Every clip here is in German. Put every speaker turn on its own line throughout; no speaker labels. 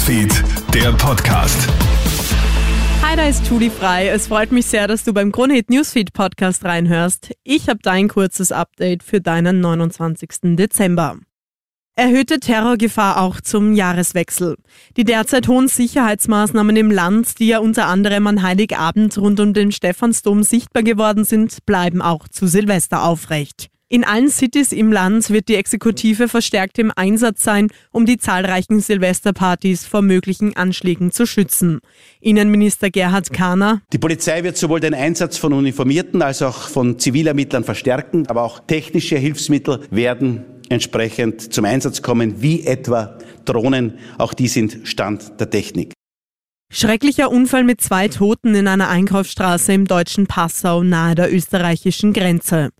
Newsfeed, der Podcast.
Hi, da ist Julie Frei. Es freut mich sehr, dass du beim Kronehit Newsfeed Podcast reinhörst. Ich habe dein kurzes Update für deinen 29. Dezember. Erhöhte Terrorgefahr auch zum Jahreswechsel. Die derzeit hohen Sicherheitsmaßnahmen im Land, die ja unter anderem an Heiligabend rund um den Stephansdom sichtbar geworden sind, bleiben auch zu Silvester aufrecht. In allen Cities im Land wird die Exekutive verstärkt im Einsatz sein, um die zahlreichen Silvesterpartys vor möglichen Anschlägen zu schützen. Innenminister Gerhard Kahner.
Die Polizei wird sowohl den Einsatz von Uniformierten als auch von Zivilermittlern verstärken, aber auch technische Hilfsmittel werden entsprechend zum Einsatz kommen, wie etwa Drohnen. Auch die sind Stand der Technik.
Schrecklicher Unfall mit zwei Toten in einer Einkaufsstraße im deutschen Passau nahe der österreichischen Grenze.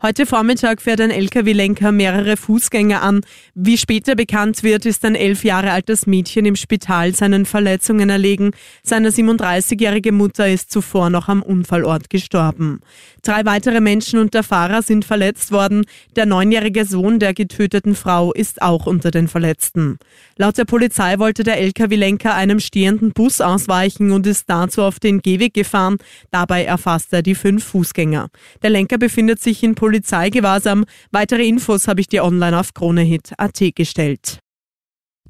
Heute Vormittag fährt ein Lkw-Lenker mehrere Fußgänger an. Wie später bekannt wird, ist ein elf Jahre altes Mädchen im Spital seinen Verletzungen erlegen. Seine 37-jährige Mutter ist zuvor noch am Unfallort gestorben. Drei weitere Menschen und der Fahrer sind verletzt worden. Der neunjährige Sohn der getöteten Frau ist auch unter den Verletzten. Laut der Polizei wollte der Lkw-Lenker einem stehenden Bus ausweichen und ist dazu auf den Gehweg gefahren. Dabei erfasste er die fünf Fußgänger. Der Lenker befindet sich in Polizeigewahrsam. Weitere Infos habe ich dir online auf kronehit.at gestellt.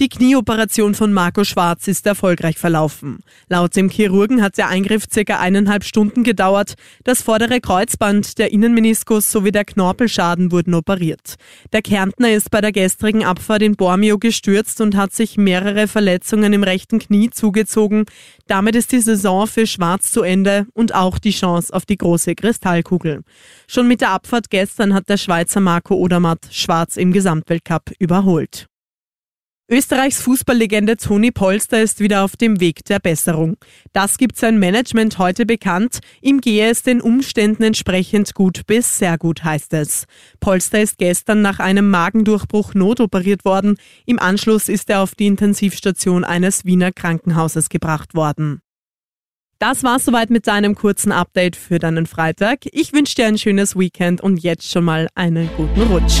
Die Knieoperation von Marco Schwarz ist erfolgreich verlaufen. Laut dem Chirurgen hat der Eingriff circa eineinhalb Stunden gedauert. Das vordere Kreuzband, der Innenmeniskus sowie der Knorpelschaden wurden operiert. Der Kärntner ist bei der gestrigen Abfahrt in Bormio gestürzt und hat sich mehrere Verletzungen im rechten Knie zugezogen. Damit ist die Saison für Schwarz zu Ende und auch die Chance auf die große Kristallkugel. Schon mit der Abfahrt gestern hat der Schweizer Marco Odermatt Schwarz im Gesamtweltcup überholt. Österreichs Fußballlegende Toni Polster ist wieder auf dem Weg der Besserung. Das gibt sein Management heute bekannt. Ihm gehe es den Umständen entsprechend gut bis sehr gut, heißt es. Polster ist gestern nach einem Magendurchbruch notoperiert worden. Im Anschluss ist er auf die Intensivstation eines Wiener Krankenhauses gebracht worden. Das war's soweit mit deinem kurzen Update für deinen Freitag. Ich wünsche dir ein schönes Weekend und jetzt schon mal einen guten Rutsch.